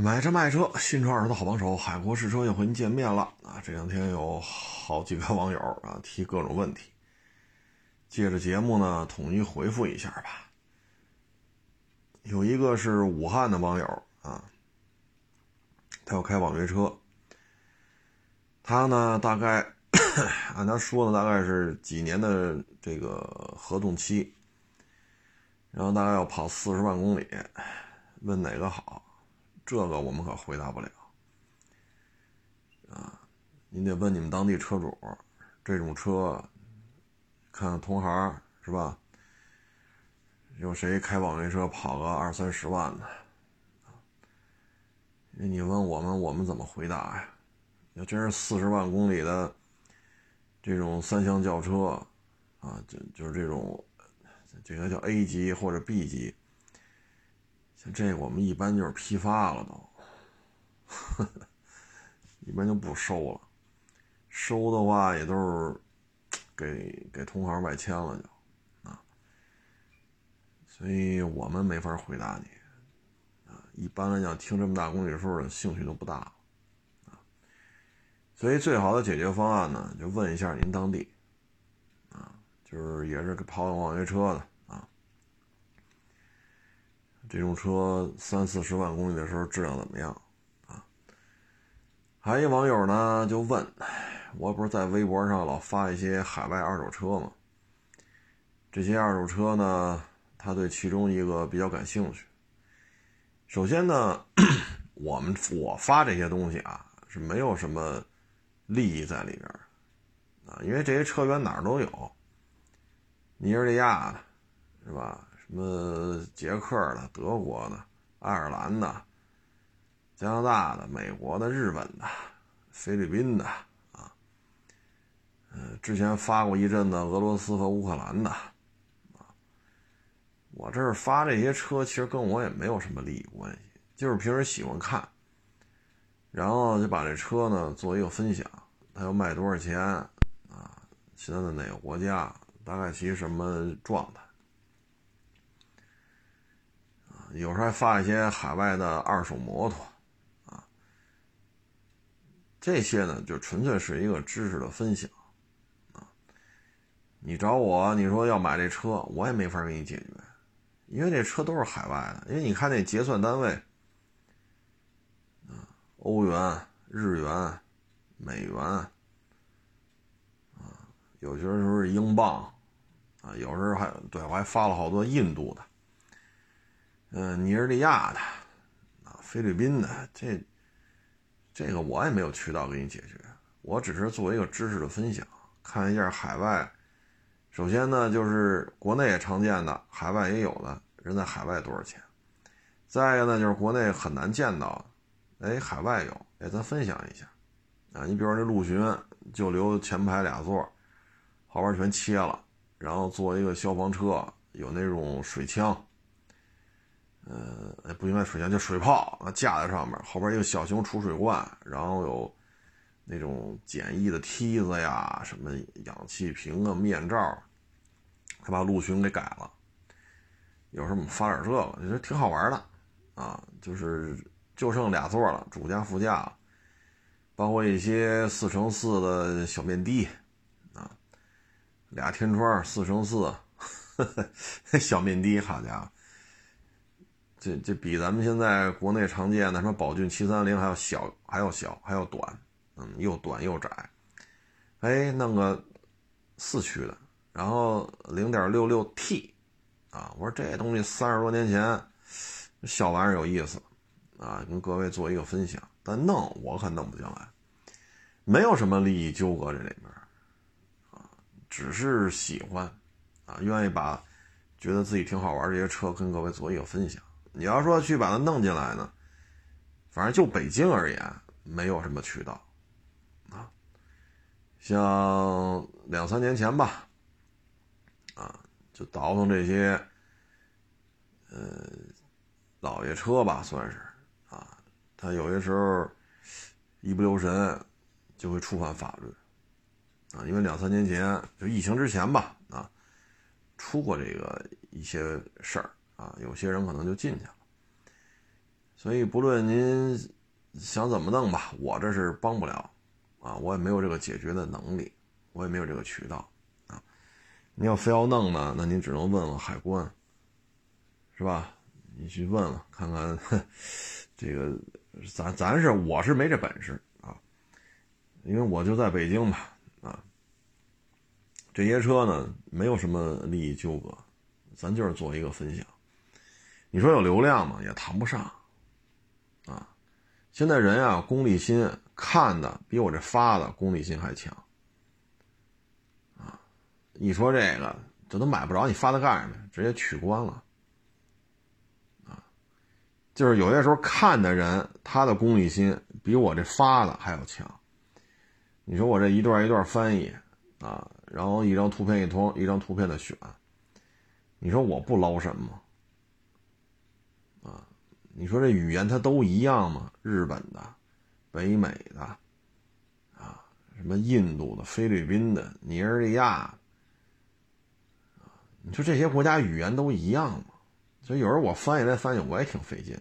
买车卖车，新车二手的好帮手，海阔试车又和您见面了啊！这两天有好几个网友啊提各种问题，借着节目呢统一回复一下吧。有一个是武汉的网友啊，他要开网约车，他呢大概按他说的大概是几年的这个合同期，然后大概要跑四十万公里，问哪个好？这个我们可回答不了，啊，您得问你们当地车主，这种车，看看同行是吧？有谁开网约车跑个二三十万的？你问我们，我们怎么回答呀？要真是四十万公里的这种三厢轿车，啊，就就是这种，这个叫 A 级或者 B 级。像这我们一般就是批发了都，一般就不收了，收的话也都是给给同行外签了就，啊，所以我们没法回答你，啊，一般来讲听这么大公里数的兴趣都不大，啊，所以最好的解决方案呢，就问一下您当地，啊，就是也是跑网约车的。这种车三四十万公里的时候质量怎么样啊？还一网友呢就问，我不是在微博上老发一些海外二手车吗？这些二手车呢，他对其中一个比较感兴趣。首先呢，我们我发这些东西啊是没有什么利益在里边啊，因为这些车源哪儿都有，尼日利亚，是吧？什么捷克的、德国的、爱尔兰的、加拿大的、美国的、日本的、菲律宾的啊，嗯，之前发过一阵子俄罗斯和乌克兰的啊。我这儿发这些车，其实跟我也没有什么利益关系，就是平时喜欢看，然后就把这车呢做一个分享，它要卖多少钱啊？现在的哪个国家？大概其什么状态？有时候还发一些海外的二手摩托，啊，这些呢就纯粹是一个知识的分享，啊，你找我，你说要买这车，我也没法给你解决，因为这车都是海外的，因为你看那结算单位，啊，欧元、日元、美元，啊，有些时候是英镑，啊，有时候还对我还发了好多印度的。嗯，尼日利亚的，啊，菲律宾的，这，这个我也没有渠道给你解决，我只是做一个知识的分享，看一下海外。首先呢，就是国内也常见的，海外也有的人在海外多少钱。再一个呢，就是国内很难见到的，哎，海外有，哎，咱分享一下。啊，你比如说这陆巡就留前排俩座，后边全切了，然后做一个消防车，有那种水枪。呃，不应该水枪，就水炮啊，架在上面，后边一个小型储水罐，然后有那种简易的梯子呀，什么氧气瓶啊、面罩，他把陆巡给改了。有时候我们发点这个，觉得挺好玩的啊，就是就剩俩座了，主驾、副驾，包括一些四乘四的小面的啊，俩天窗，四乘四，小面的，好家伙！这这比咱们现在国内常见的什么宝骏七三零还要小，还要小，还要短，嗯，又短又窄。哎，弄个四驱的，然后零点六六 T，啊，我说这东西三十多年前，小玩意儿有意思，啊，跟各位做一个分享。但弄我可弄不进来，没有什么利益纠葛这里面，啊，只是喜欢，啊，愿意把觉得自己挺好玩这些车跟各位做一个分享。你要说去把它弄进来呢，反正就北京而言，没有什么渠道，啊，像两三年前吧，啊，就倒腾这些，呃，老爷车吧，算是，啊，他有些时候一不留神就会触犯法律，啊，因为两三年前就疫情之前吧，啊，出过这个一些事儿。啊，有些人可能就进去了，所以不论您想怎么弄吧，我这是帮不了啊，我也没有这个解决的能力，我也没有这个渠道啊。你要非要弄呢，那您只能问问海关，是吧？你去问问看看，这个咱咱是我是没这本事啊，因为我就在北京嘛啊。这些车呢，没有什么利益纠葛，咱就是做一个分享。你说有流量吗？也谈不上，啊，现在人啊，功利心看的比我这发的功利心还强，啊，一说这个这都买不着，你发它干什么？直接取关了，啊，就是有些时候看的人，他的功利心比我这发的还要强。你说我这一段一段翻译啊，然后一张图片一通一张图片的选，你说我不捞什么？你说这语言它都一样吗？日本的、北美的，啊，什么印度的、菲律宾的、尼日利亚，你说这些国家语言都一样吗？所以有时候我翻译来翻译我也挺费劲。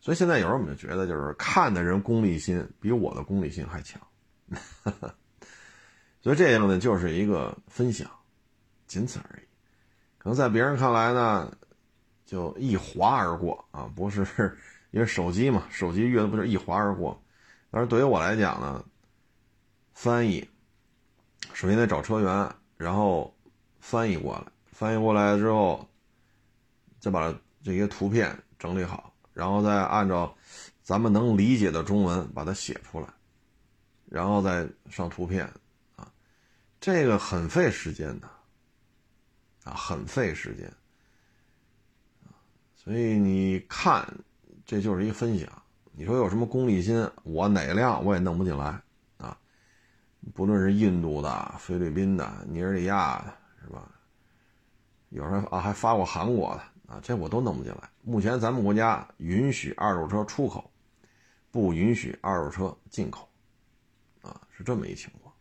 所以现在有时候我们就觉得，就是看的人功利心比我的功利心还强。所以这样呢，就是一个分享，仅此而已。可能在别人看来呢。就一划而过啊，不是因为手机嘛，手机阅读不是一划而过。但是对于我来讲呢，翻译首先得找车源，然后翻译过来，翻译过来之后，再把这些图片整理好，然后再按照咱们能理解的中文把它写出来，然后再上图片啊，这个很费时间的啊，很费时间。所以你看，这就是一分享。你说有什么功利心？我哪辆我也弄不进来啊！不论是印度的、菲律宾的、尼日利亚的，是吧？有人啊还发过韩国的啊，这我都弄不进来。目前咱们国家允许二手车出口，不允许二手车进口，啊，是这么一情况。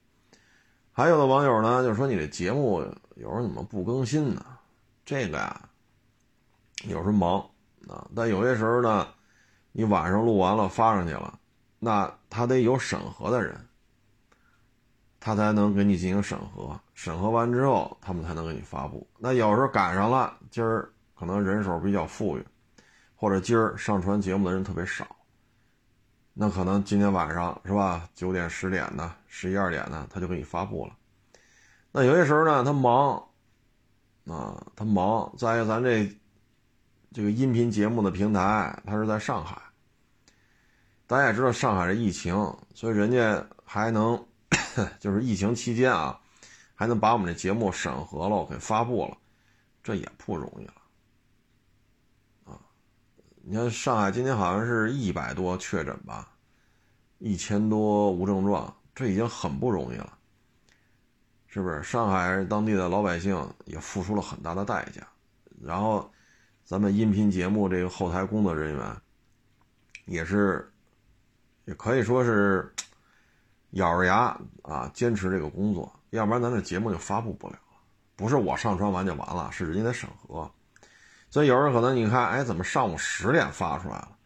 还有的网友呢，就说你这节目有时候怎么不更新呢？这个呀。有时候忙啊，但有些时候呢，你晚上录完了发上去了，那他得有审核的人，他才能给你进行审核。审核完之后，他们才能给你发布。那有时候赶上了，今儿可能人手比较富裕，或者今儿上传节目的人特别少，那可能今天晚上是吧？九点、十点的、十一二点的，他就给你发布了。那有些时候呢，他忙啊，他忙。再一个，咱这。这个音频节目的平台，它是在上海。大家也知道上海的疫情，所以人家还能，就是疫情期间啊，还能把我们这节目审核了，给发布了，这也不容易了。啊，你看上海今天好像是一百多确诊吧，一千多无症状，这已经很不容易了，是不是？上海当地的老百姓也付出了很大的代价，然后。咱们音频节目这个后台工作人员，也是，也可以说是 咬着牙啊坚持这个工作，要不然咱这节目就发布不了。不是我上传完就完了，是人家得审核。所以有人可能你看，哎，怎么上午十点发出来了？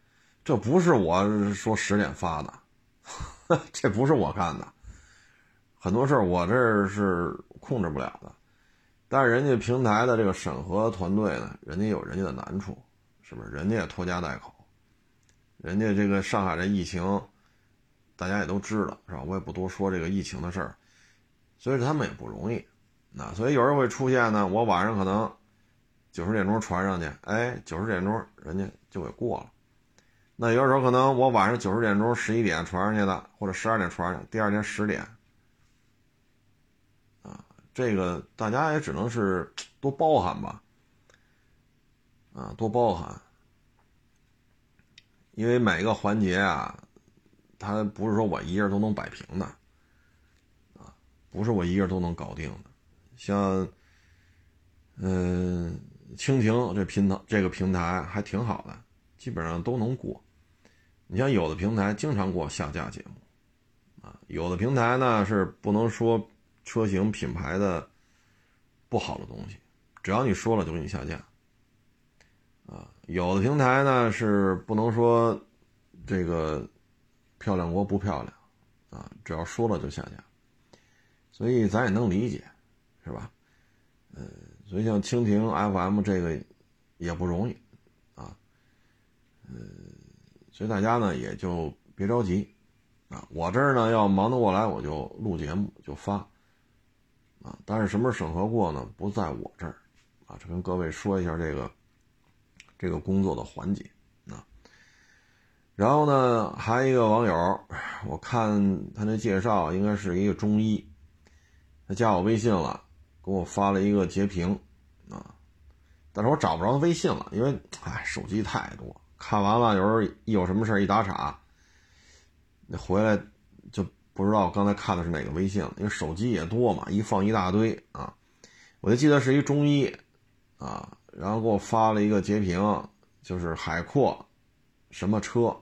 这不是我说十点发的，这不是我干的。很多事儿我这是控制不了的。但是人家平台的这个审核团队呢，人家有人家的难处，是不是？人家也拖家带口，人家这个上海的疫情，大家也都知道，是吧？我也不多说这个疫情的事儿，所以他们也不容易。那所以有人会出现呢，我晚上可能九十点钟传上去，哎，九十点钟人家就给过了。那有时候可能我晚上九十点钟、十一点传上去的，或者十二点传上去，第二天十点。这个大家也只能是多包涵吧，啊，多包涵，因为每个环节啊，它不是说我一个人都能摆平的，啊，不是我一个人都能搞定的。像，嗯，蜻蜓这平台这个平台还挺好的，基本上都能过。你像有的平台经常过下架节目，啊，有的平台呢是不能说。车型品牌的不好的东西，只要你说了就给你下架。啊，有的平台呢是不能说这个漂亮国不漂亮。啊，只要说了就下架，所以咱也能理解，是吧？嗯，所以像蜻蜓 FM 这个也不容易。啊，嗯，所以大家呢也就别着急。啊，我这儿呢要忙得过来，我就录节目就发。啊，但是什么时候审核过呢？不在我这儿啊，这跟各位说一下这个。这个工作的环节啊，然后呢，还有一个网友，我看他那介绍应该是一个中医，他加我微信了，给我发了一个截屏啊，但是我找不着他微信了，因为哎，手机太多，看完了有时候一有什么事一打岔，那回来就不知道我刚才看的是哪个微信，因为手机也多嘛，一放一大堆啊，我就记得是一中医啊。然后给我发了一个截屏，就是海阔，什么车，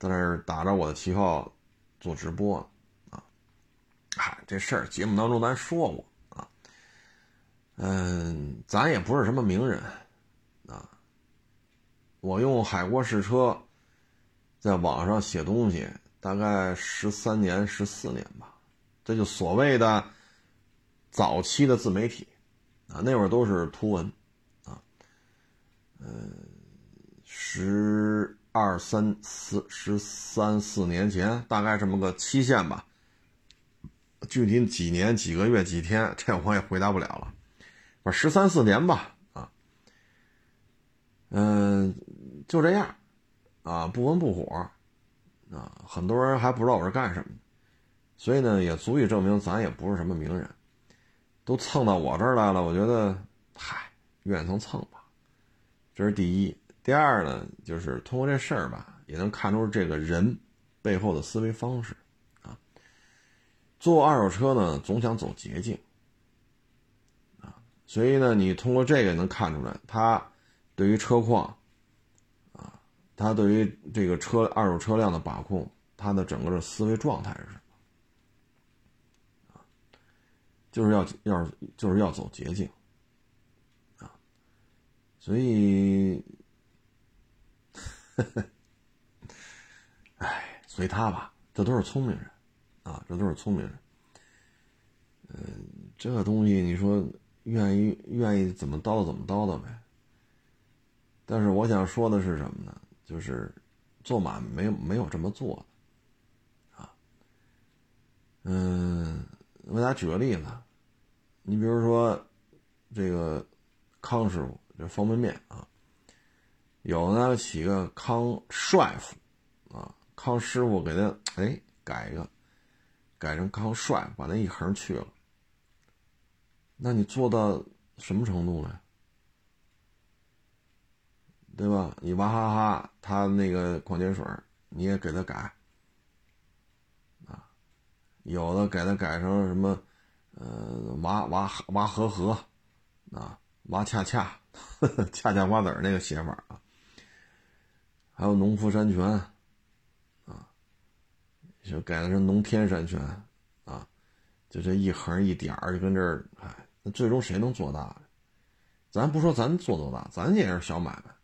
在那儿打着我的旗号做直播，啊，嗨，这事儿节目当中咱说过啊，嗯，咱也不是什么名人，啊，我用海阔试车，在网上写东西大概十三年、十四年吧，这就所谓的早期的自媒体，啊，那会儿都是图文啊。嗯，十二三四十三四年前，大概这么个期限吧。具体几年、几个月、几天，这我也回答不了了。反正十三四年吧，啊，嗯，就这样，啊，不温不火，啊，很多人还不知道我是干什么的，所以呢，也足以证明咱也不是什么名人。都蹭到我这儿来了，我觉得，嗨，愿意蹭蹭吧。这是第一，第二呢，就是通过这事儿吧，也能看出这个人背后的思维方式啊。做二手车呢，总想走捷径啊，所以呢，你通过这个能看出来，他对于车况，他对于这个车二手车辆的把控，他的整个的思维状态是什么？就是要要就是要走捷径。啊所以，呵呵哎，随他吧，这都是聪明人，啊，这都是聪明人。嗯，这个东西你说愿意愿意怎么叨叨怎么叨叨呗。但是我想说的是什么呢？就是做满没有没有这么做的，啊，嗯，我给大家举个例子，你比如说这个康师傅。这方便面啊，有的呢起个康帅傅啊，康师傅给他哎改一个，改成康帅，把那一横去了。那你做到什么程度呢？对吧？你娃哈哈他那个矿泉水你也给他改啊，有的给他改成什么呃娃娃娃和和啊娃恰恰。恰恰瓜子那个写法啊，还有农夫山泉啊，就改的是农天山泉啊，就这一横一点儿就跟这儿，哎，那最终谁能做大？咱不说咱做多大，咱也是小买卖。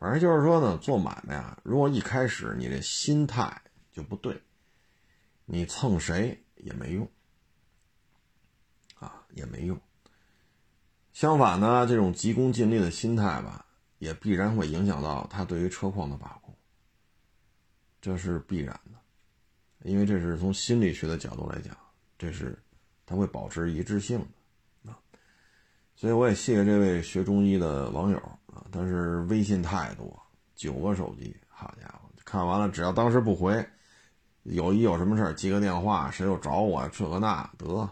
反正就是说呢，做买卖啊，如果一开始你这心态就不对，你蹭谁也没用啊，也没用。相反呢，这种急功近利的心态吧，也必然会影响到他对于车况的把控，这是必然的，因为这是从心理学的角度来讲，这是他会保持一致性的啊。所以我也谢谢这位学中医的网友啊，但是微信太多，九个手机，好家伙，看完了只要当时不回，有一有什么事儿接个电话，谁又找我这个那得，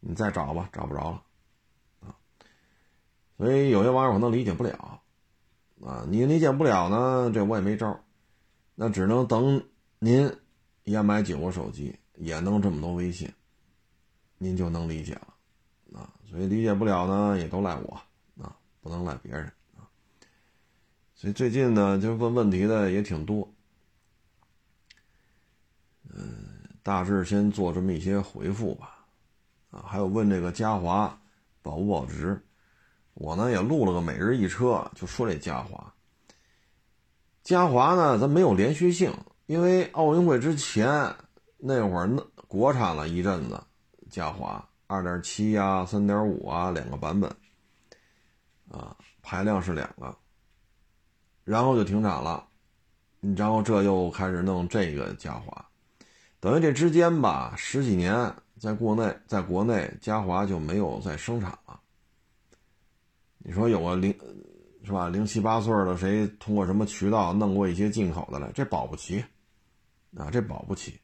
你再找吧，找不着了。啊所以有些网友可能理解不了，啊，你理解不了呢，这我也没招，那只能等您也买九个手机，也弄这么多微信，您就能理解了，啊，所以理解不了呢，也都赖我，啊，不能赖别人，所以最近呢，就问问题的也挺多，嗯，大致先做这么一些回复吧，啊，还有问这个嘉华保不保值。我呢也录了个每日一车，就说这嘉华。嘉华呢，咱没有连续性，因为奥运会之前那会儿那国产了一阵子，嘉华二点七呀、三点五啊两个版本，啊排量是两个，然后就停产了，然后这又开始弄这个嘉华，等于这之间吧十几年，在国内在国内嘉华就没有再生产了。你说有个零。是吧？零七八岁的谁通过什么渠道弄过一些进口的来？这保不齐，啊，这保不齐。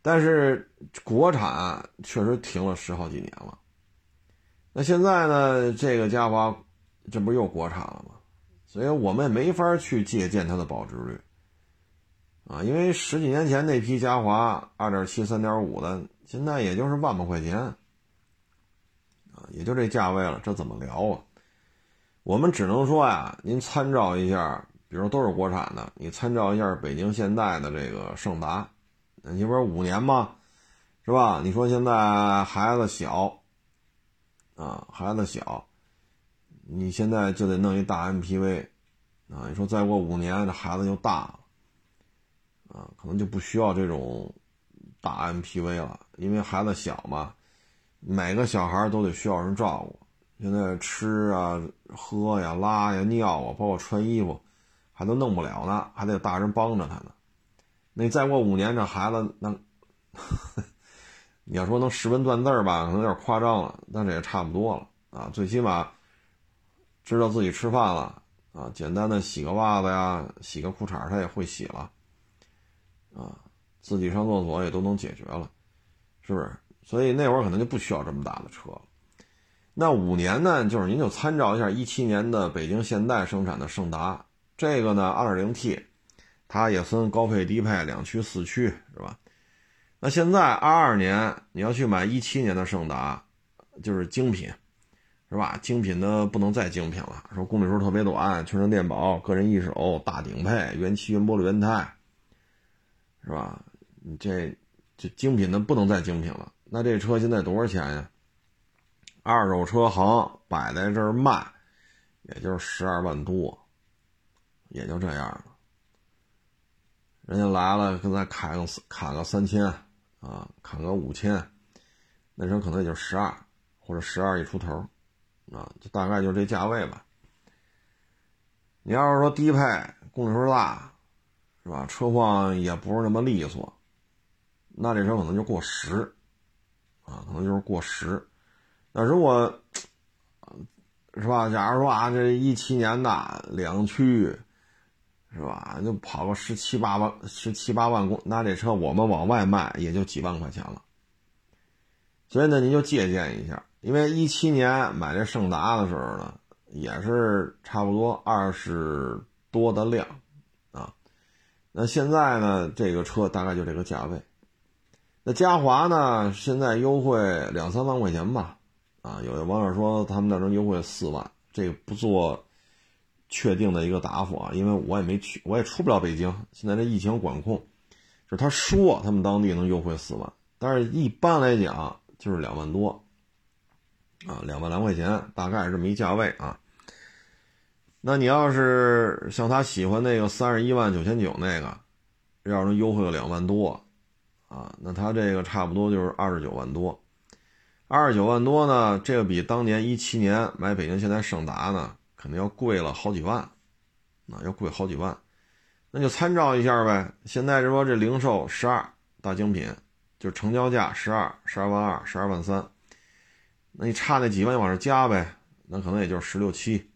但是国产确实停了十好几年了。那现在呢？这个嘉华，这不又国产了吗？所以我们也没法去借鉴它的保值率，啊，因为十几年前那批嘉华二点七、三点五的，现在也就是万把块钱，啊，也就这价位了，这怎么聊啊？我们只能说呀，您参照一下，比如都是国产的，你参照一下北京现代的这个胜达，你不是五年吗？是吧？你说现在孩子小，啊，孩子小，你现在就得弄一大 MPV，啊，你说再过五年这孩子就大了，啊，可能就不需要这种大 MPV 了，因为孩子小嘛，每个小孩都得需要人照顾。现在吃啊、喝呀、拉呀、尿啊，包括穿衣服，还都弄不了呢，还得大人帮着他呢。那再过五年，这孩子那，你要说能识文断字吧，可能有点夸张了，但这也差不多了啊。最起码知道自己吃饭了啊，简单的洗个袜子呀、洗个裤衩，他也会洗了啊，自己上厕所也都能解决了，是不是？所以那会儿可能就不需要这么大的车了。那五年呢，就是您就参照一下一七年的北京现代生产的胜达，这个呢二点零 T，它也分高配低配两驱四驱是吧？那现在二二年你要去买一七年的胜达，就是精品，是吧？精品的不能再精品了，说公里数特别短，全程电保，个人一手，大顶配，原漆原玻璃原胎，是吧？你这这精品的不能再精品了。那这车现在多少钱呀？二手车行摆在这儿卖，也就是十二万多，也就这样了。人家来了，跟咱砍个砍个三千啊，砍个五千，那时候可能也就十二或者十二一出头啊，就大概就这价位吧。你要是说低配，公里数大，是吧？车况也不是那么利索，那这车可能就过时啊，可能就是过时。那如果，是吧？假如说啊，这一七年的两驱，是吧？就跑个十七八万、十七八万公，那这车我们往外卖也就几万块钱了。所以呢，您就借鉴一下，因为一七年买这胜达的时候呢，也是差不多二十多的量啊。那现在呢，这个车大概就这个价位。那嘉华呢，现在优惠两三万块钱吧。啊，有的网友说他们那能优惠四万，这个不做确定的一个答复啊，因为我也没去，我也出不了北京。现在这疫情管控，就是他说他们当地能优惠四万，但是一般来讲就是两万多，啊，两万来块钱，大概这么一价位啊。那你要是像他喜欢那个三十一万九千九那个，要是优惠个两万多，啊，那他这个差不多就是二十九万多。二十九万多呢，这个比当年一七年买北京现代胜达呢，肯定要贵了好几万，啊，要贵好几万，那就参照一下呗。现在这说这零售十二大精品，就成交价十二十二万二十二万三，那你差那几万往上加呗，那可能也就是十六七，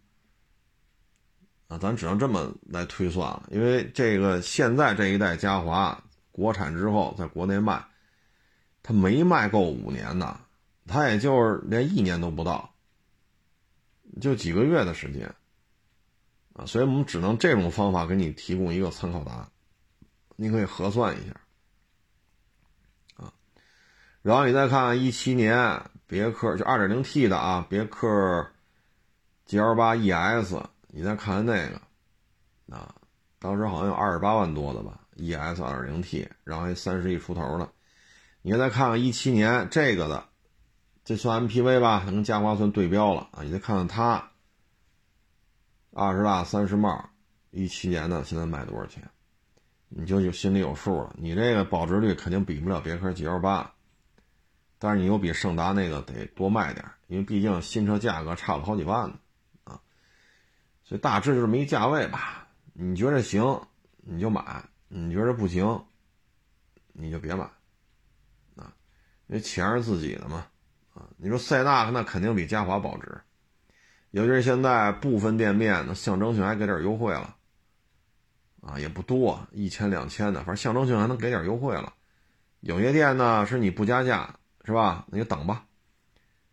啊，咱只能这么来推算了，因为这个现在这一代嘉华国产之后在国内卖，它没卖够五年呢。它也就是连一年都不到，就几个月的时间，啊，所以我们只能这种方法给你提供一个参考答案，你可以核算一下，啊，然后你再看一七年别克就二点零 T 的啊，别克 GL 八 ES，你再看看那个，啊，当时好像有二十八万多的吧，ES 二点零 T，然后还三十亿出头的，你再看看一七年这个的。这算 MPV 吧，跟嘉华算对标了啊！你再看看它，二十大三十帽，一七年的现在卖多少钱？你就有心里有数了。你这个保值率肯定比不了别克 GL 八，但是你又比胜达那个得多卖点，因为毕竟新车价格差了好几万呢，啊，所以大致就这么一价位吧。你觉得行你就买，你觉得不行你就别买，啊，因为钱是自己的嘛，啊，你说塞纳那肯定比嘉华保值，尤其是现在部分店面那象征性还给点优惠了。啊，也不多，一千两千的，反正象征性还能给点优惠了。有些店呢是你不加价，是吧？那就等吧。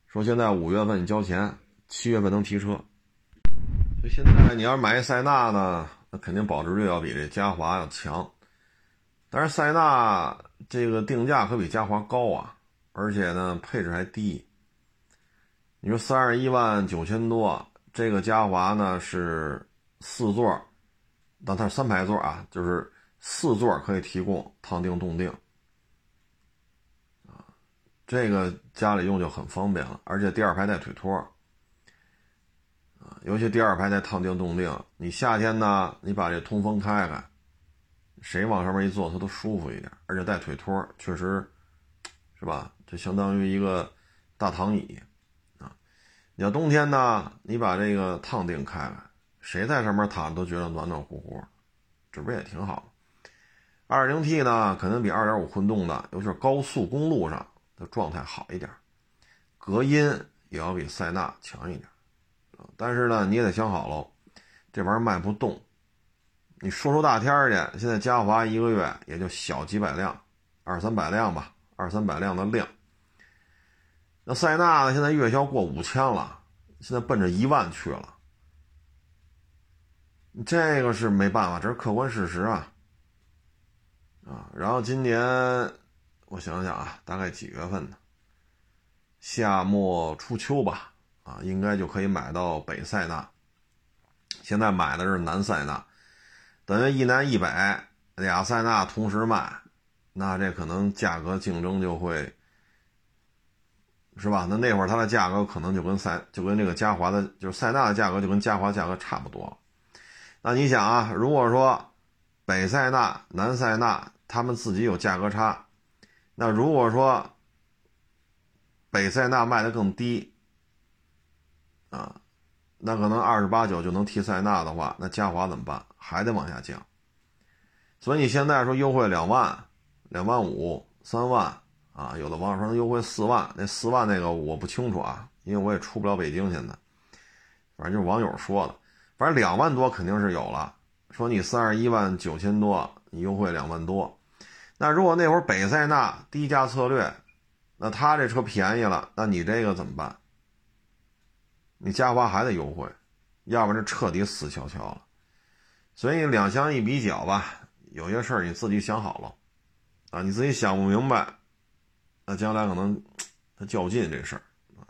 说现在五月份你交钱，七月份能提车。所以现在你要买一塞纳呢，那肯定保值率要比这嘉华要强。但是塞纳这个定价可比嘉华高啊，而且呢配置还低。你说三十一万九千多，这个嘉华呢是四座。但它是三排座啊，就是四座可以提供烫定动定，这个家里用就很方便了，而且第二排带腿托，啊，尤其第二排带烫定动定，你夏天呢，你把这通风开开，谁往上面一坐，它都舒服一点，而且带腿托，确实，是吧？就相当于一个大躺椅，啊，你要冬天呢，你把这个烫定开开。谁在上面躺都觉得暖暖乎乎，这不也挺好二2 0 T 呢，可能比2.5混动的，尤其是高速公路上的状态好一点，隔音也要比塞纳强一点。但是呢，你也得想好喽，这玩意儿卖不动。你说出大天去，现在嘉华一个月也就小几百辆，二三百辆吧，二三百辆的量。那塞纳呢，现在月销过五千了，现在奔着一万去了。这个是没办法，这是客观事实啊，啊，然后今年我想想啊，大概几月份呢？夏末初秋吧，啊，应该就可以买到北塞纳。现在买的是南塞纳，等于一南一北俩塞纳同时卖，那这可能价格竞争就会，是吧？那那会儿它的价格可能就跟塞就跟这个嘉华的，就是塞纳的价格就跟嘉华价格差不多。那你想啊，如果说北塞纳、南塞纳他们自己有价格差，那如果说北塞纳卖的更低，啊，那可能二十八九就能提塞纳的话，那嘉华怎么办？还得往下降。所以你现在说优惠两万、两万五、三万啊，有的网友说能优惠四万，那四万那个我不清楚啊，因为我也出不了北京现在，反正就是网友说的。反正两万多肯定是有了。说你三十一万九千多，你优惠两万多。那如果那会儿北塞纳低价策略，那他这车便宜了，那你这个怎么办？你嘉华还得优惠，要不然这彻底死翘翘了。所以两相一比较吧，有些事儿你自己想好了啊，你自己想不明白，那将来可能他较劲这事儿啊。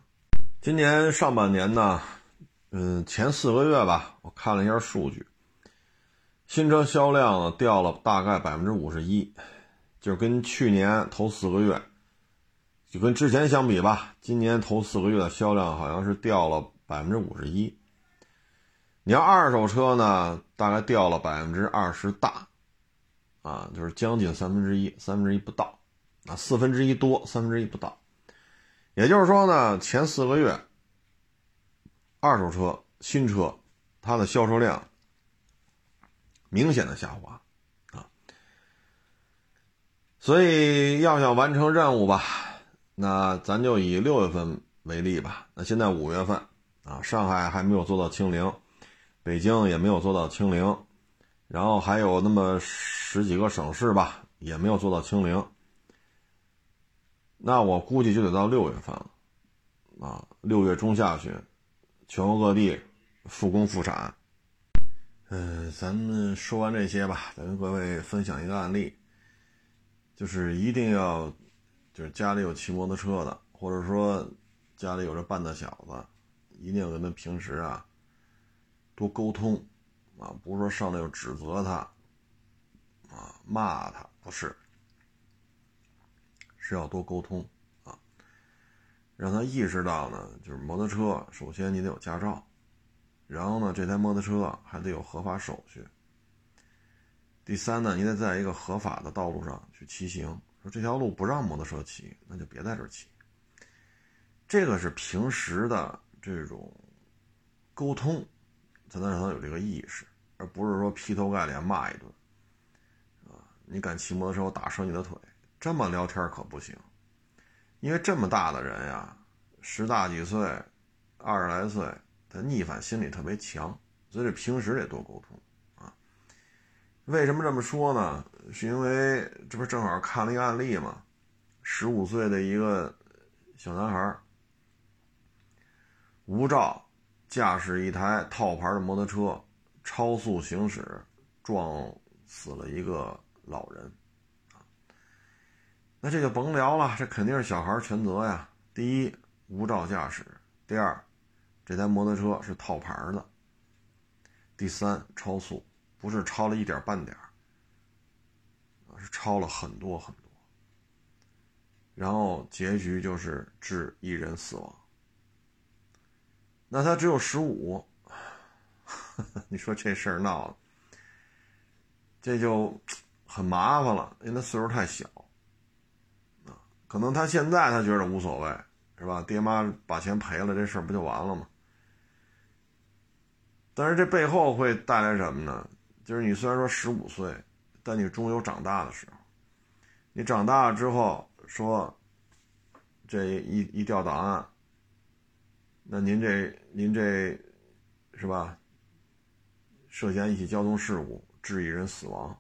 今年上半年呢？嗯，前四个月吧，我看了一下数据，新车销量呢掉了大概百分之五十一，就跟去年头四个月，就跟之前相比吧，今年头四个月的销量好像是掉了百分之五十一。你要二手车呢，大概掉了百分之二十大，啊，就是将近三分之一，三分之一不到，啊，四分之一多，三分之一不到。也就是说呢，前四个月。二手车、新车，它的销售量明显的下滑，所以要想完成任务吧，那咱就以六月份为例吧。那现在五月份啊，上海还没有做到清零，北京也没有做到清零，然后还有那么十几个省市吧，也没有做到清零。那我估计就得到六月份了，啊，六月中下旬。全国各地复工复产，嗯，咱们说完这些吧，再跟各位分享一个案例，就是一定要，就是家里有骑摩托车的，或者说家里有这半大小子，一定要跟他平时啊多沟通啊，不是说上来就指责他啊骂他，不是，是要多沟通啊。让他意识到呢，就是摩托车，首先你得有驾照，然后呢，这台摩托车还得有合法手续。第三呢，你得在一个合法的道路上去骑行。说这条路不让摩托车骑，那就别在这儿骑。这个是平时的这种沟通，才能让他有这个意识，而不是说劈头盖脸骂一顿。啊，你敢骑摩托车，我打折你的腿。这么聊天可不行，因为这么大的人呀，十大几岁，二十来岁，他逆反心理特别强，所以这平时得多沟通。为什么这么说呢？是因为这不正好看了一个案例吗，十五岁的一个小男孩，无照驾驶一台套牌的摩托车，超速行驶，撞死了一个老人。那这就甭聊了，这肯定是小孩全责呀。第一，无照驾驶；第二，这台摩托车是套牌的；第三，超速，不是超了一点半点是超了很多很多。然后结局就是致一人死亡。那他只有十五，你说这事儿闹的，这就很麻烦了，因为他岁数太小。可能他现在他觉得无所谓，是吧？爹妈把钱赔了，这事儿不就完了吗？但是这背后会带来什么呢？就是你虽然说十五岁，但你终有长大的时候。你长大了之后说，这一一调档案，那您这您这，是吧？涉嫌一起交通事故致一人死亡。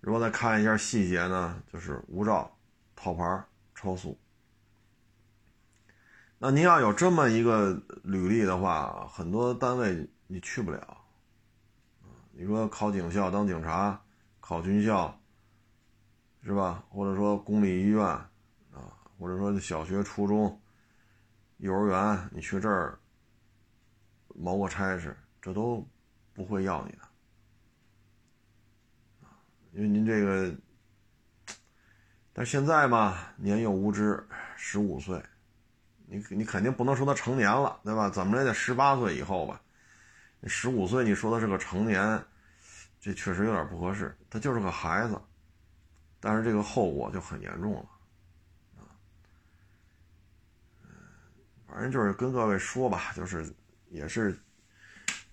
如果再看一下细节呢，就是无照。套牌超速，那您要有这么一个履历的话，很多单位你去不了。你说考警校当警察，考军校，是吧？或者说公立医院啊，或者说小学、初中、幼儿园，你去这儿谋个差事，这都不会要你的，因为您这个。但现在嘛，年幼无知，十五岁，你你肯定不能说他成年了，对吧？怎么着也得十八岁以后吧。十五岁你说他是个成年，这确实有点不合适。他就是个孩子，但是这个后果就很严重了，反正就是跟各位说吧，就是也是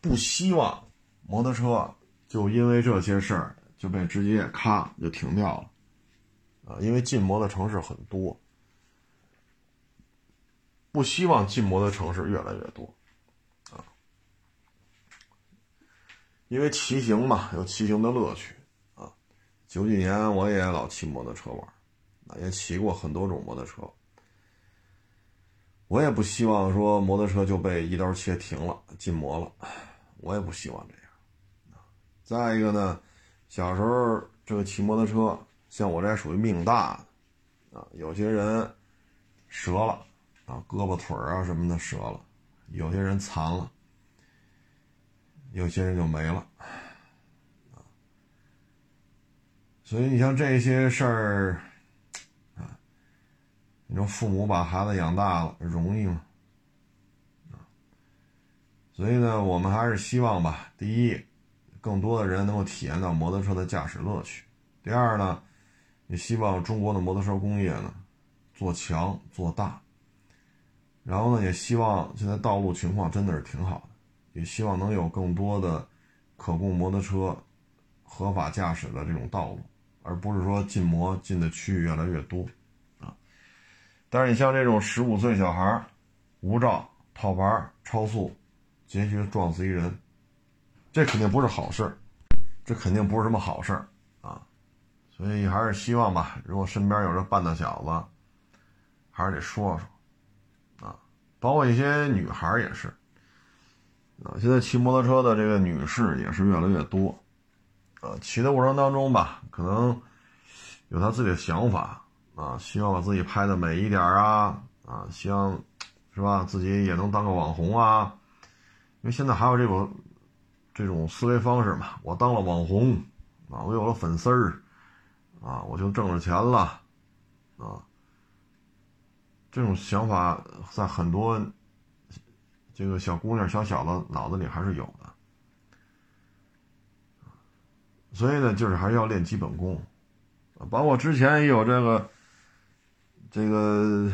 不希望摩托车就因为这些事儿就被直接咔就停掉了。啊，因为禁摩的城市很多，不希望禁摩的城市越来越多，因为骑行嘛，有骑行的乐趣，啊，九几年我也老骑摩托车玩，也骑过很多种摩托车，我也不希望说摩托车就被一刀切停了，禁摩了，我也不希望这样，再一个呢，小时候这个骑摩托车。像我这属于命大，啊，有些人折了，啊，胳膊腿啊什么的折了，有些人残了，有些人就没了，所以你像这些事儿，啊，你说父母把孩子养大了容易吗？所以呢，我们还是希望吧，第一，更多的人能够体验到摩托车的驾驶乐趣；第二呢。也希望中国的摩托车工业呢做强做大，然后呢，也希望现在道路情况真的是挺好的，也希望能有更多的可供摩托车合法驾驶的这种道路，而不是说禁摩禁的区域越来越多啊。但是你像这种十五岁小孩无照套牌超速，结局撞死一人，这肯定不是好事这肯定不是什么好事啊。所以还是希望吧，如果身边有这半大小子，还是得说说，啊，包括一些女孩也是，啊，现在骑摩托车的这个女士也是越来越多，啊，骑的过程当中吧，可能有她自己的想法，啊，希望把自己拍的美一点啊，啊，希望是吧，自己也能当个网红啊，因为现在还有这种这种思维方式嘛，我当了网红，啊，我有了粉丝儿。啊，我就挣着钱了，啊，这种想法在很多这个小姑娘、小小子脑子里还是有的。所以呢，就是还是要练基本功，包括之前也有这个，这个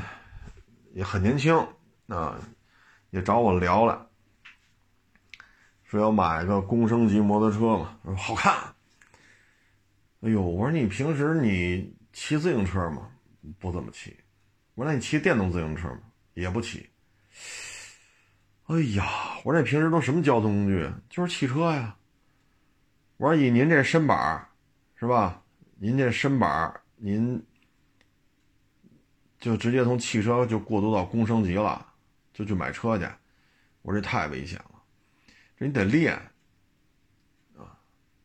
也很年轻啊，也找我聊了，说要买个公升级摩托车嘛，说好看。哎呦，我说你平时你骑自行车吗？不怎么骑。我说那你骑电动自行车吗？也不骑。哎呀，我这平时都什么交通工具？就是汽车呀。我说以您这身板儿是吧？您这身板儿您就直接从汽车就过渡到工升级了，就去买车去。我说这太危险了，这你得练啊，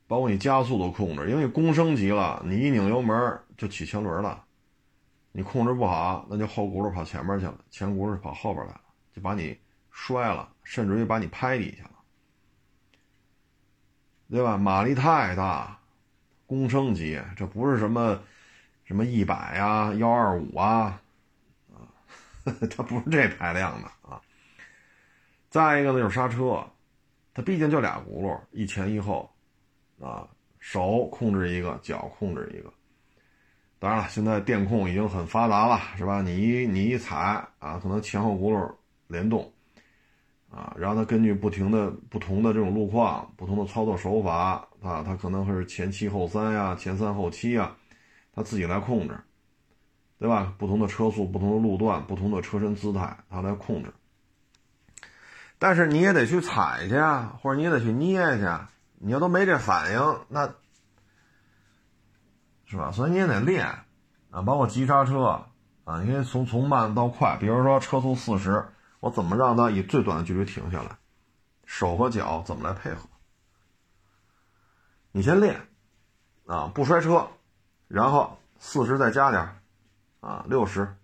包括你加速都控制，因为工升级了，你一拧油门就起前轮了，你控制不好，那就后轱辘跑前面去了，前轱辘跑后边来了，就把你摔了，甚至于把你拍底下了。对吧？马力太大，公升级，这不是什么什么一百啊、幺二五啊，啊，它不是这排量的啊。再一个呢，就是刹车，它毕竟就俩轱辘，一前一后，啊，手控制一个，脚控制一个。当然了，现在电控已经很发达了，是吧？你一你一踩啊，可能前后轱辘联动。啊，然后它根据不停的不同的这种路况、不同的操作手法啊，它可能会是前七后三呀、前三后七呀，它自己来控制，对吧？不同的车速、不同的路段、不同的车身姿态，它来控制。但是你也得去踩去啊，或者你也得去捏去，你要都没这反应，那是吧？所以你也得练啊，包括急刹车啊，因为从从慢到快，比如说车速四十。我怎么让它以最短的距离停下来？手和脚怎么来配合？你先练，啊，不摔车，然后四十再加点啊，六十。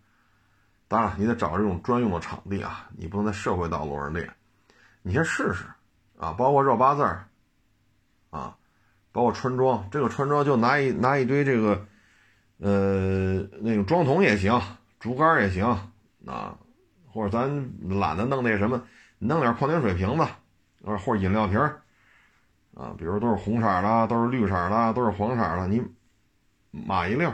当然，你得找这种专用的场地啊，你不能在社会道路上练。你先试试，啊，包括绕八字儿，啊，包括穿桩。这个穿桩就拿一拿一堆这个，呃，那种桩筒也行，竹竿也行，啊。或者咱懒得弄那什么，弄点矿泉水瓶子，或者或者饮料瓶，啊，比如都是红色的，都是绿色的，都是黄色的，你码一溜，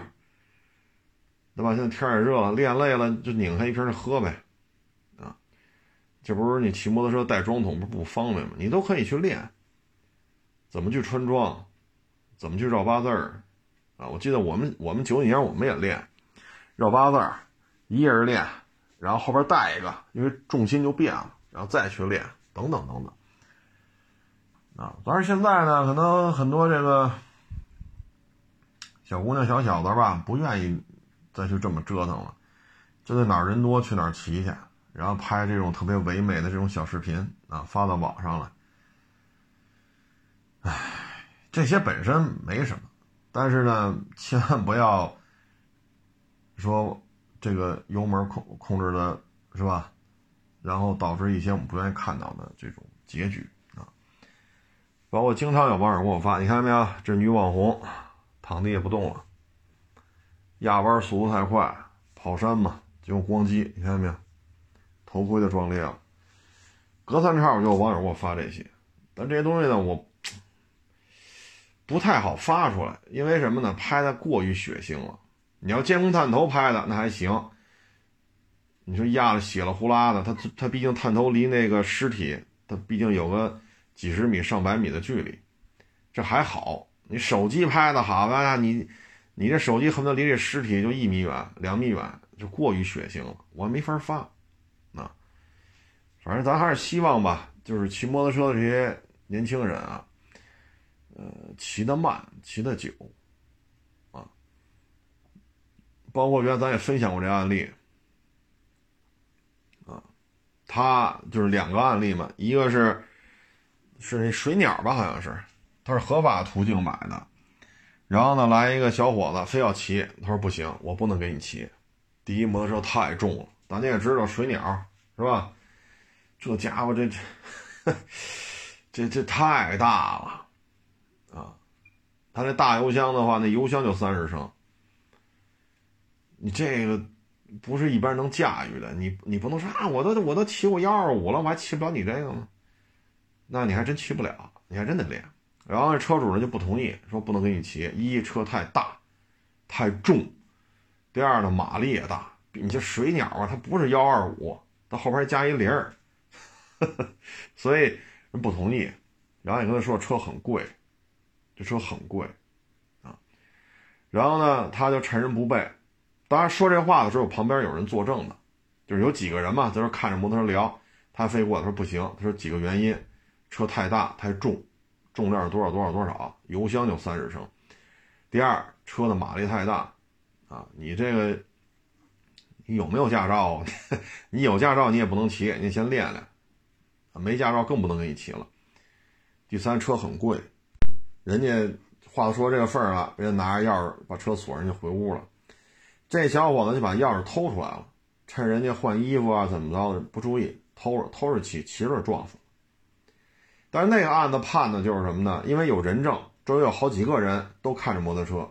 对吧？现在天也热了，练累了就拧开一瓶就喝呗，啊，这不是你骑摩托车带装桶不不方便吗？你都可以去练，怎么去穿装，怎么去绕八字儿，啊，我记得我们我们九几年我们也练绕八字儿，一人练。然后后边带一个，因为重心就变了，然后再去练，等等等等。啊，但是现在呢，可能很多这个小姑娘、小小子吧，不愿意再去这么折腾了，就在哪儿人多去哪儿骑去，然后拍这种特别唯美的这种小视频啊，发到网上来。唉，这些本身没什么，但是呢，千万不要说。这个油门控控制的是吧？然后导致一些我们不愿意看到的这种结局啊。包括经常有网友给我发，你看到没有？这女网红躺地也不动了，压弯速度太快，跑山嘛，结果咣叽，你看到没有？头盔都撞裂了。隔三差五就有网友给我发这些，但这些东西呢，我不太好发出来，因为什么呢？拍的过于血腥了。你要监控探头拍的那还行，你说压的血了呼啦的，他他毕竟探头离那个尸体，他毕竟有个几十米上百米的距离，这还好。你手机拍的好吧？你你这手机恨不得离这尸体就一米远、两米远，就过于血腥了，我没法发。啊，反正咱还是希望吧，就是骑摩托车的这些年轻人啊，呃，骑得慢，骑得久。包括原来咱也分享过这案例，啊，他就是两个案例嘛，一个是是那水鸟吧，好像是，他是合法途径买的，然后呢来一个小伙子非要骑，他说不行，我不能给你骑，第一摩托车太重了，大家也知道水鸟是吧？这家伙这这 这这太大了，啊，他那大油箱的话，那油箱就三十升。你这个不是一般人能驾驭的。你你不能说啊，我都我都骑过幺二五了，我还骑不了你这个吗？那你还真骑不了，你还真得练。然后车主呢就不同意，说不能给你骑，一车太大，太重；第二呢马力也大，你这水鸟啊，它不是幺二五，它后边加一零儿，所以人不同意。然后你跟他说车很贵，这车很贵啊。然后呢，他就趁人不备。当然说这话的时候，旁边有人作证的，就是有几个人嘛，在这看着摩托车聊。他飞过，他说不行，他说几个原因：车太大太重。重量多少多少多少，油箱就三十升。第二，车的马力太大，啊，你这个你有没有驾照？你有驾照你也不能骑，你先练练。没驾照更不能给你骑了。第三，车很贵，人家话都说这个份儿了，人家拿着钥匙把车锁上就回屋了。这小伙子就把钥匙偷出来了，趁人家换衣服啊怎么着的不注意，偷着偷着骑，骑着撞死。但是那个案子判的就是什么呢？因为有人证，周围有好几个人都看着摩托车，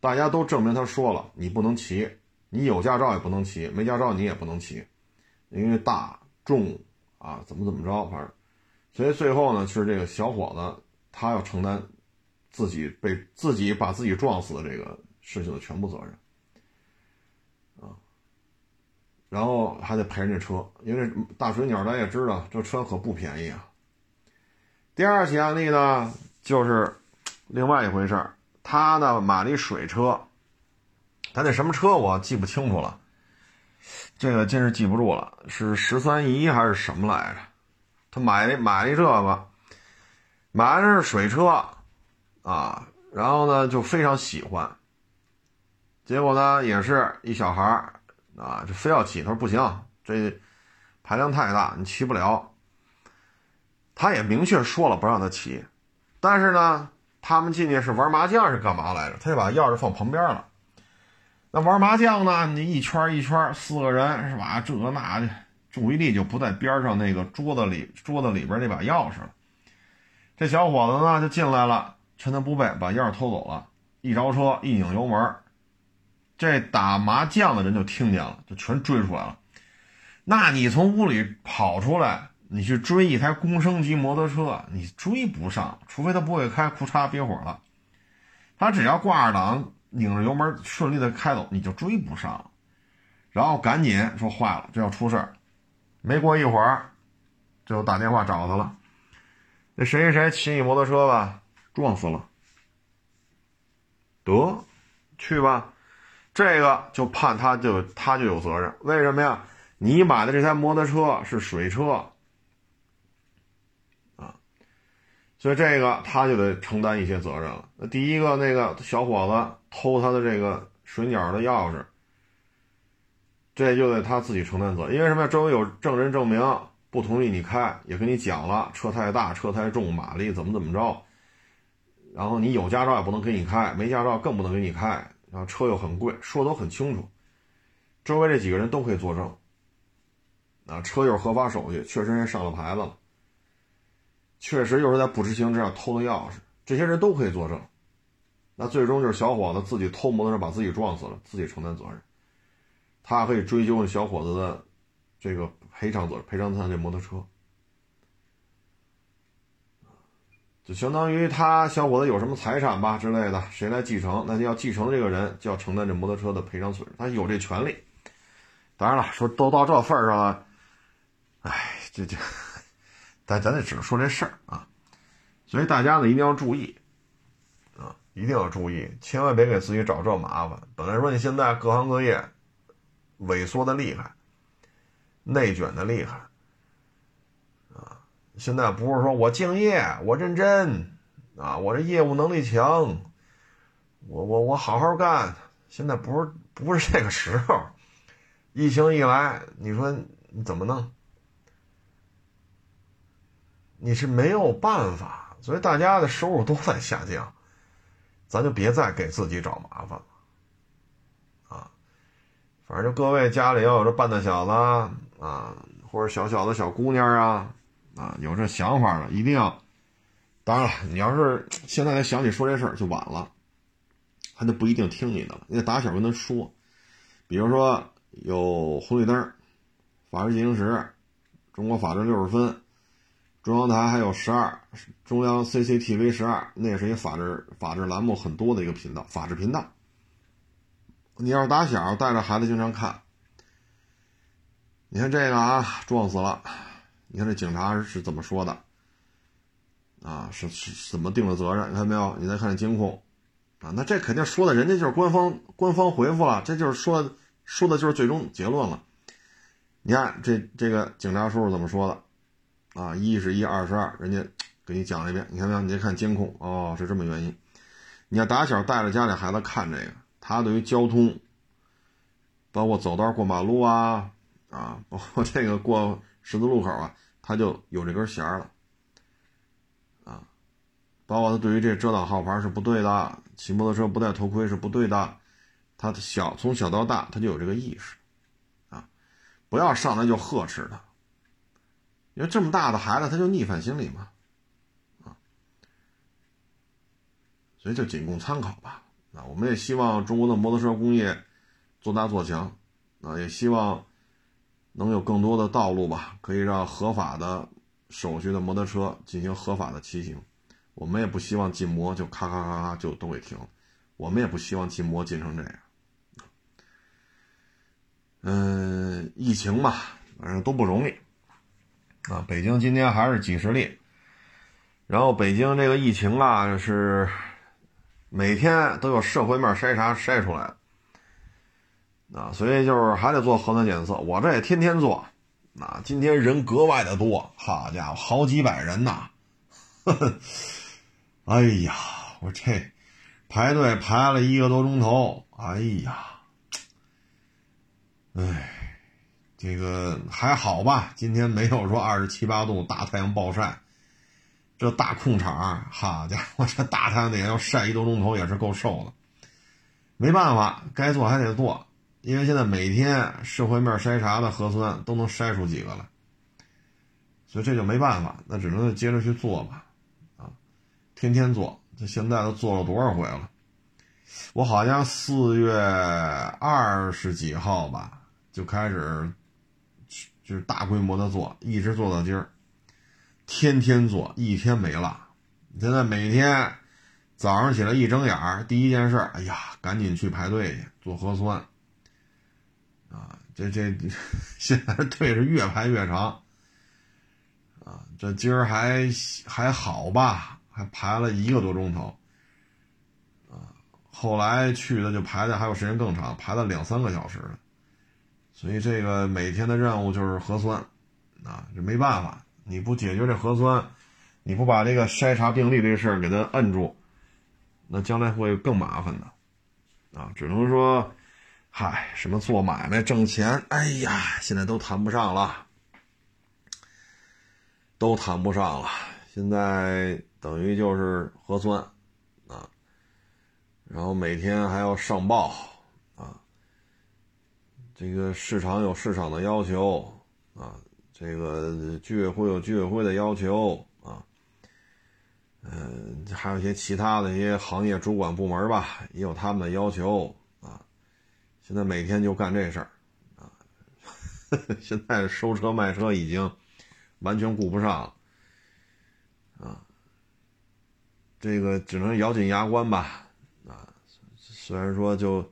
大家都证明他说了，你不能骑，你有驾照也不能骑，没驾照你也不能骑，因为大重啊，怎么怎么着，反正，所以最后呢，是这个小伙子他要承担自己被自己把自己撞死的这个事情的全部责任啊，然后还得赔人家车，因为大水鸟咱也知道，这车可不便宜啊。第二起案例呢，就是另外一回事儿。他呢买了一水车，他那什么车我记不清楚了，这个真是记不住了，是十三姨还是什么来着？他买了买了一这个，买的是水车啊，然后呢就非常喜欢，结果呢也是一小孩啊，就非要骑，他说不行，这排量太大，你骑不了。他也明确说了不让他骑，但是呢，他们进去是玩麻将是干嘛来着？他就把钥匙放旁边了。那玩麻将呢？你一圈一圈，四个人是吧？这那的，注意力就不在边上那个桌子里，桌子里边那把钥匙了。这小伙子呢就进来了，趁他不备，把钥匙偷走了。一着车，一拧油门，这打麻将的人就听见了，就全追出来了。那你从屋里跑出来？你去追一台工升级摩托车，你追不上，除非他不会开，裤衩憋火了。他只要挂着档，拧着油门，顺利的开走，你就追不上。然后赶紧说坏了，这要出事儿。没过一会儿，就打电话找他了。那谁谁谁骑你摩托车吧，撞死了。得，去吧。这个就判他就他就有责任。为什么呀？你买的这台摩托车是水车。啊所以这个他就得承担一些责任了。那第一个那个小伙子偷他的这个水鸟的钥匙，这就得他自己承担责任。因为什么呀？周围有证人证明不同意你开，也跟你讲了车太大、车太重、马力怎么怎么着。然后你有驾照也不能给你开，没驾照更不能给你开。然后车又很贵，说的都很清楚。周围这几个人都可以作证。啊，车又是合法手续，确实人上了牌子了。确实又是在不知情之下偷的钥匙，这些人都可以作证。那最终就是小伙子自己偷摩托车把自己撞死了，自己承担责任。他可以追究那小伙子的这个赔偿责任，赔偿他这摩托车。就相当于他小伙子有什么财产吧之类的，谁来继承，那就要继承这个人就要承担这摩托车的赔偿损失，他有这权利。当然了，说都到这份儿上了，哎，这这。但咱得只是说这事儿啊，所以大家呢一定要注意啊，一定要注意，千万别给自己找这麻烦。本来说你现在各行各业萎缩的厉害，内卷的厉害，现在不是说我敬业，我认真啊，我这业务能力强，我我我好好干。现在不是不是这个时候，疫情一来，你说你怎么弄？你是没有办法，所以大家的收入都在下降，咱就别再给自己找麻烦了，啊，反正就各位家里要有这半大小子啊，或者小小的小姑娘啊，啊，有这想法了，一定要。当然了，你要是现在才想起说这事儿就晚了，他就不一定听你的了。你得打小跟他说，比如说有红绿灯，法制进行时，中国法制六十分，中央台还有十二，中央 CCTV 十二，那也是一法制法制栏目很多的一个频道，法制频道。你要是打小带着孩子经常看，你看这个啊，撞死了，你看这警察是怎么说的？啊，是是怎么定的责任？你看没有？你再看监控，啊，那这肯定说的，人家就是官方官方回复了，这就是说说的就是最终结论了。你看这这个警察叔叔怎么说的？啊，一是一，二是二，人家 给你讲了一遍。你看没有？你再看监控，哦，是这么原因。你要打小带着家里孩子看这个，他对于交通，包括走道过马路啊，啊，包括这个过十字路口啊，他就有这根弦了。啊包括他对于这遮挡号牌是不对的，骑摩托车不戴头盔是不对的，他小从小到大他就有这个意识，啊，不要上来就呵斥他，因为这么大的孩子他就逆反心理嘛，啊，所以就仅供参考吧。啊，我们也希望中国的摩托车工业做大做强，啊，也希望能有更多的道路吧，可以让合法的手续的摩托车进行合法的骑行。我们也不希望禁摩就咔咔咔咔就都给停，我们也不希望禁摩禁成这样。嗯，疫情嘛，反正都不容易啊。北京今天还是几十例，然后北京这个疫情啊是每天都有社会面筛查筛出来的啊，所以就是还得做核酸检测，我这也天天做。啊，今天人格外的多，好家伙，好几百人呐！呵呵。哎呀，我这排队排了一个多钟头，哎呀，哎，这个还好吧？今天没有说二十七八度大太阳暴晒，这大空场，好家伙，这大太阳底下要晒一个多钟头也是够受的。没办法，该做还得做，因为现在每天社会面筛查的核酸都能筛出几个来，所以这就没办法，那只能接着去做吧。啊天天做，这现在都做了多少回了？我好像四月二十几号吧就开始，就是大规模的做，一直做到今儿，天天做，一天没落。现在每天早上起来一睁眼，第一件事，哎呀，赶紧去排队去做核酸。啊，这这现在队是越排越长。啊，这今儿还还好吧？还排了一个多钟头，啊，后来去的就排的还有时间更长，排了两三个小时所以这个每天的任务就是核酸，啊，这没办法，你不解决这核酸，你不把这个筛查病例这事儿给它摁住，那将来会更麻烦的，啊，只能说，嗨，什么做买卖挣钱，哎呀，现在都谈不上了，都谈不上了，现在。等于就是核酸，啊，然后每天还要上报，啊，这个市场有市场的要求，啊，这个居委会有居委会的要求，啊，嗯，还有一些其他的一些行业主管部门吧，也有他们的要求，现在每天就干这事儿，啊，现在收车卖车已经完全顾不上了，啊。这个只能咬紧牙关吧，啊，虽然说就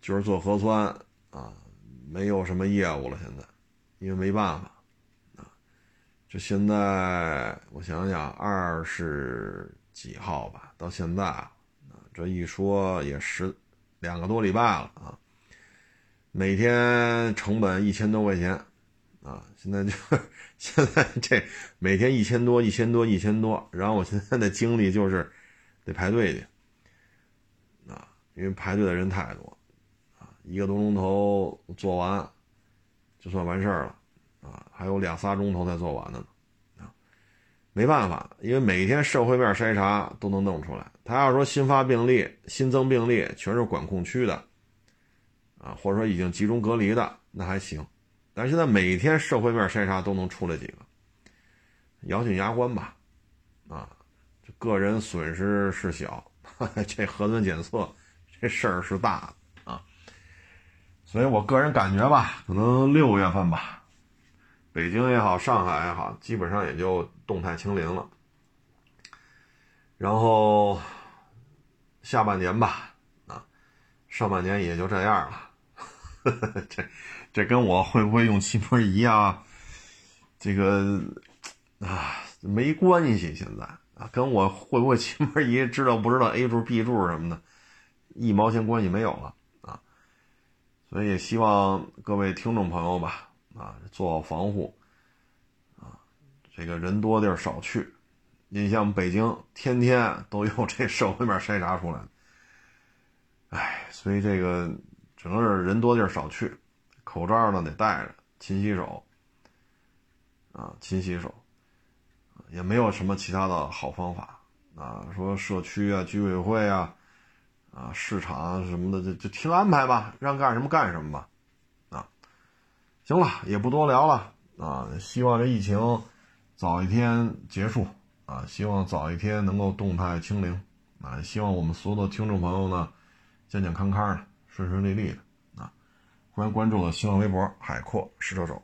就是做核酸啊，没有什么业务了，现在，因为没办法，啊，这现在我想想，二十几号吧，到现在啊，这一说也十两个多礼拜了啊，每天成本一千多块钱。啊，现在就现在这每天一千多，一千多，一千多，然后我现在的精力就是得排队去啊，因为排队的人太多啊，一个多钟头做完就算完事儿了啊，还有两仨钟头才做完的呢啊，没办法，因为每天社会面筛查都能弄出来，他要说新发病例、新增病例全是管控区的啊，或者说已经集中隔离的，那还行。但是现在每天社会面筛查都能出来几个，咬紧牙关吧，啊，个人损失是小，这核酸检测这事儿是大啊。所以我个人感觉吧，可能六月份吧，北京也好，上海也好，基本上也就动态清零了。然后下半年吧，啊，上半年也就这样了。这这跟我会不会用气膜仪啊，这个啊没关系。现在啊，跟我会不会气膜仪知道不知道 A 柱 B 柱什么的，一毛钱关系没有了啊。所以也希望各位听众朋友吧，啊，做好防护，啊，这个人多地儿少去。你像北京，天天都有这社会面筛查出来，哎，所以这个只能是人多地儿少去，口罩呢得戴着，勤洗手，啊，勤洗手，也没有什么其他的好方法啊。说社区啊、居委会啊、啊市场什么的，就就听安排吧，让干什么干什么吧，啊，行了，也不多聊了啊，希望这疫情早一天结束。啊，希望早一天能够动态清零，啊，希望我们所有的听众朋友呢，健健康康的，顺顺利利的，啊，欢迎关注我的新浪微博海阔试车手。